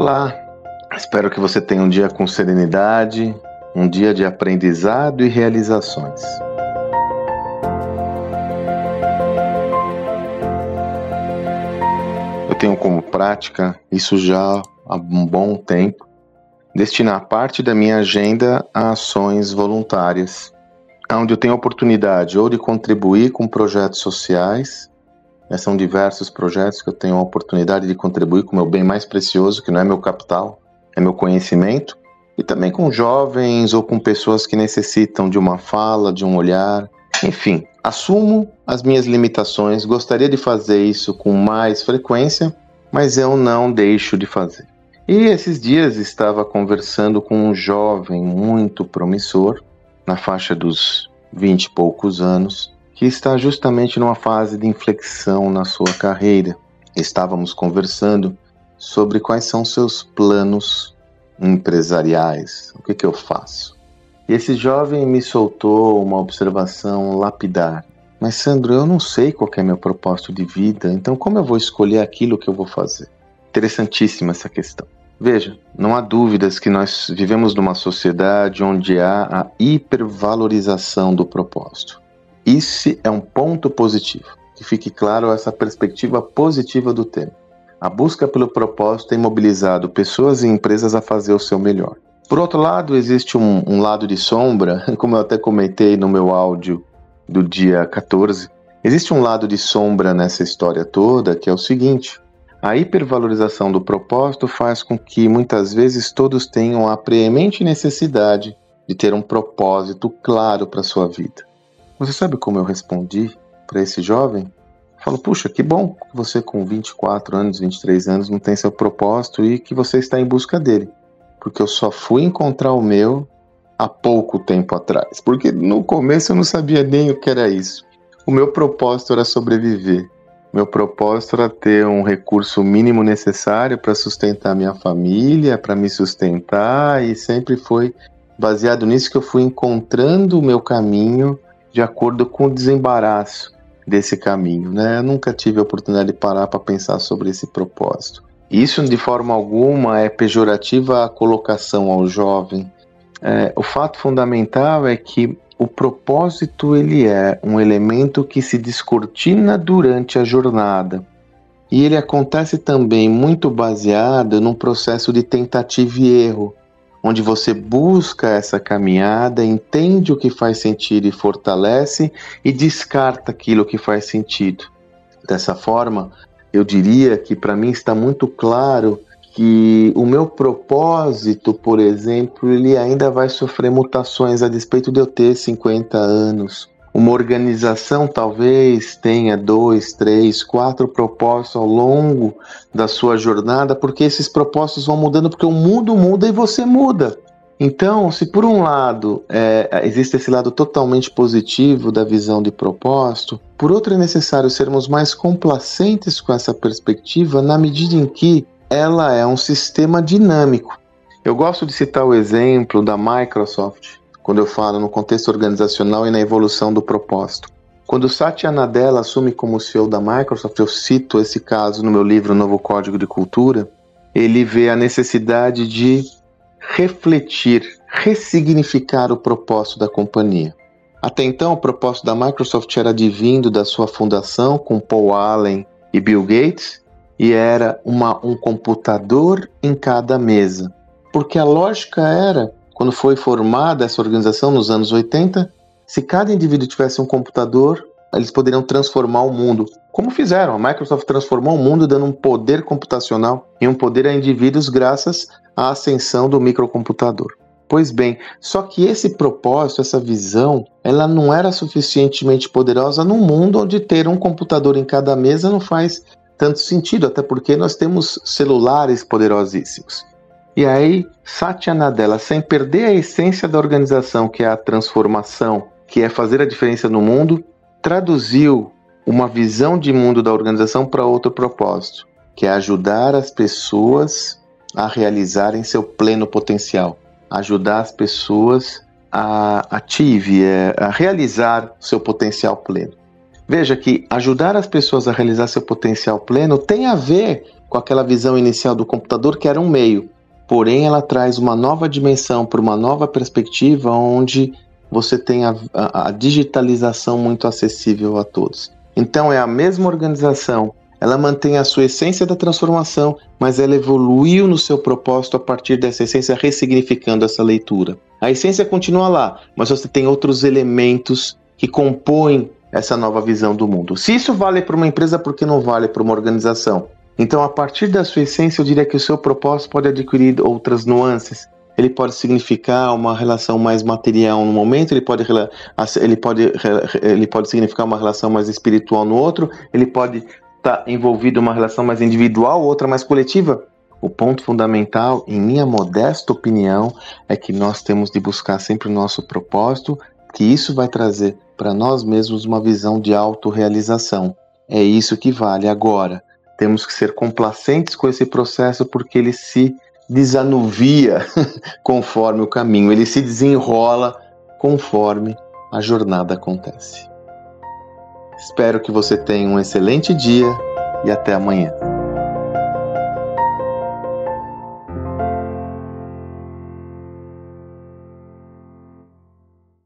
Olá, espero que você tenha um dia com serenidade, um dia de aprendizado e realizações. Eu tenho como prática, isso já há um bom tempo, destinar parte da minha agenda a ações voluntárias, onde eu tenho a oportunidade ou de contribuir com projetos sociais, são diversos projetos que eu tenho a oportunidade de contribuir com o meu bem mais precioso, que não é meu capital, é meu conhecimento, e também com jovens ou com pessoas que necessitam de uma fala, de um olhar. Enfim, assumo as minhas limitações, gostaria de fazer isso com mais frequência, mas eu não deixo de fazer. E esses dias estava conversando com um jovem muito promissor, na faixa dos vinte e poucos anos, que está justamente numa fase de inflexão na sua carreira. Estávamos conversando sobre quais são seus planos empresariais, o que, que eu faço. E esse jovem me soltou uma observação lapidar. Mas Sandro, eu não sei qual é meu propósito de vida, então como eu vou escolher aquilo que eu vou fazer? Interessantíssima essa questão. Veja, não há dúvidas que nós vivemos numa sociedade onde há a hipervalorização do propósito. Isso é um ponto positivo. Que fique claro essa perspectiva positiva do tema. A busca pelo propósito tem mobilizado pessoas e empresas a fazer o seu melhor. Por outro lado, existe um, um lado de sombra, como eu até comentei no meu áudio do dia 14. Existe um lado de sombra nessa história toda, que é o seguinte: a hipervalorização do propósito faz com que muitas vezes todos tenham a preemente necessidade de ter um propósito claro para sua vida. Você sabe como eu respondi para esse jovem? Falo, puxa, que bom que você com 24 anos, 23 anos não tem seu propósito e que você está em busca dele. Porque eu só fui encontrar o meu há pouco tempo atrás. Porque no começo eu não sabia nem o que era isso. O meu propósito era sobreviver. Meu propósito era ter um recurso mínimo necessário para sustentar minha família, para me sustentar, e sempre foi baseado nisso que eu fui encontrando o meu caminho de acordo com o desembaraço desse caminho, né? Eu nunca tive a oportunidade de parar para pensar sobre esse propósito. Isso de forma alguma é pejorativa a colocação ao jovem. É, o fato fundamental é que o propósito ele é um elemento que se descortina durante a jornada. E ele acontece também muito baseado num processo de tentativa e erro, onde você busca essa caminhada, entende o que faz sentido e fortalece e descarta aquilo que faz sentido. Dessa forma, eu diria que para mim está muito claro que o meu propósito, por exemplo, ele ainda vai sofrer mutações a despeito de eu ter 50 anos. Uma organização talvez tenha dois, três, quatro propósitos ao longo da sua jornada, porque esses propósitos vão mudando, porque o mundo muda e você muda. Então, se por um lado é, existe esse lado totalmente positivo da visão de propósito, por outro é necessário sermos mais complacentes com essa perspectiva na medida em que ela é um sistema dinâmico. Eu gosto de citar o exemplo da Microsoft, quando eu falo no contexto organizacional e na evolução do propósito. Quando Satya Nadella assume como CEO da Microsoft, eu cito esse caso no meu livro Novo Código de Cultura, ele vê a necessidade de refletir, ressignificar o propósito da companhia. Até então, o propósito da Microsoft era advindo da sua fundação com Paul Allen e Bill Gates e era uma, um computador em cada mesa. Porque a lógica era quando foi formada essa organização nos anos 80, se cada indivíduo tivesse um computador, eles poderiam transformar o mundo. Como fizeram? A Microsoft transformou o mundo dando um poder computacional e um poder a indivíduos graças à ascensão do microcomputador. Pois bem, só que esse propósito, essa visão, ela não era suficientemente poderosa num mundo onde ter um computador em cada mesa não faz tanto sentido, até porque nós temos celulares poderosíssimos. E aí, Satya Nadella, sem perder a essência da organização, que é a transformação, que é fazer a diferença no mundo, traduziu uma visão de mundo da organização para outro propósito, que é ajudar as pessoas a realizarem seu pleno potencial, ajudar as pessoas a ative, é, a realizar seu potencial pleno. Veja que ajudar as pessoas a realizar seu potencial pleno tem a ver com aquela visão inicial do computador que era um meio, porém ela traz uma nova dimensão para uma nova perspectiva onde você tem a, a, a, digitalização muito acessível a todos. Então é a mesma organização, ela mantém a sua essência da transformação, mas ela evoluiu no seu propósito a partir dessa essência, ressignificando essa leitura. A essência continua lá, mas você tem outros elementos que compõem essa nova visão do mundo. Se isso vale para uma empresa, por que não vale para uma organização? Então, a partir da sua essência, eu diria que o seu propósito pode adquirir outras nuances. Ele pode significar uma relação mais material no momento, ele pode, ele pode, ele pode significar uma relação mais espiritual no outro, ele pode estar tá envolvido uma relação mais individual, outra mais coletiva. O ponto fundamental, em minha modesta opinião, é que nós temos de buscar sempre o nosso propósito, que isso vai trazer para nós mesmos uma visão de autorrealização. É isso que vale agora. Temos que ser complacentes com esse processo porque ele se desanuvia conforme o caminho, ele se desenrola conforme a jornada acontece. Espero que você tenha um excelente dia e até amanhã.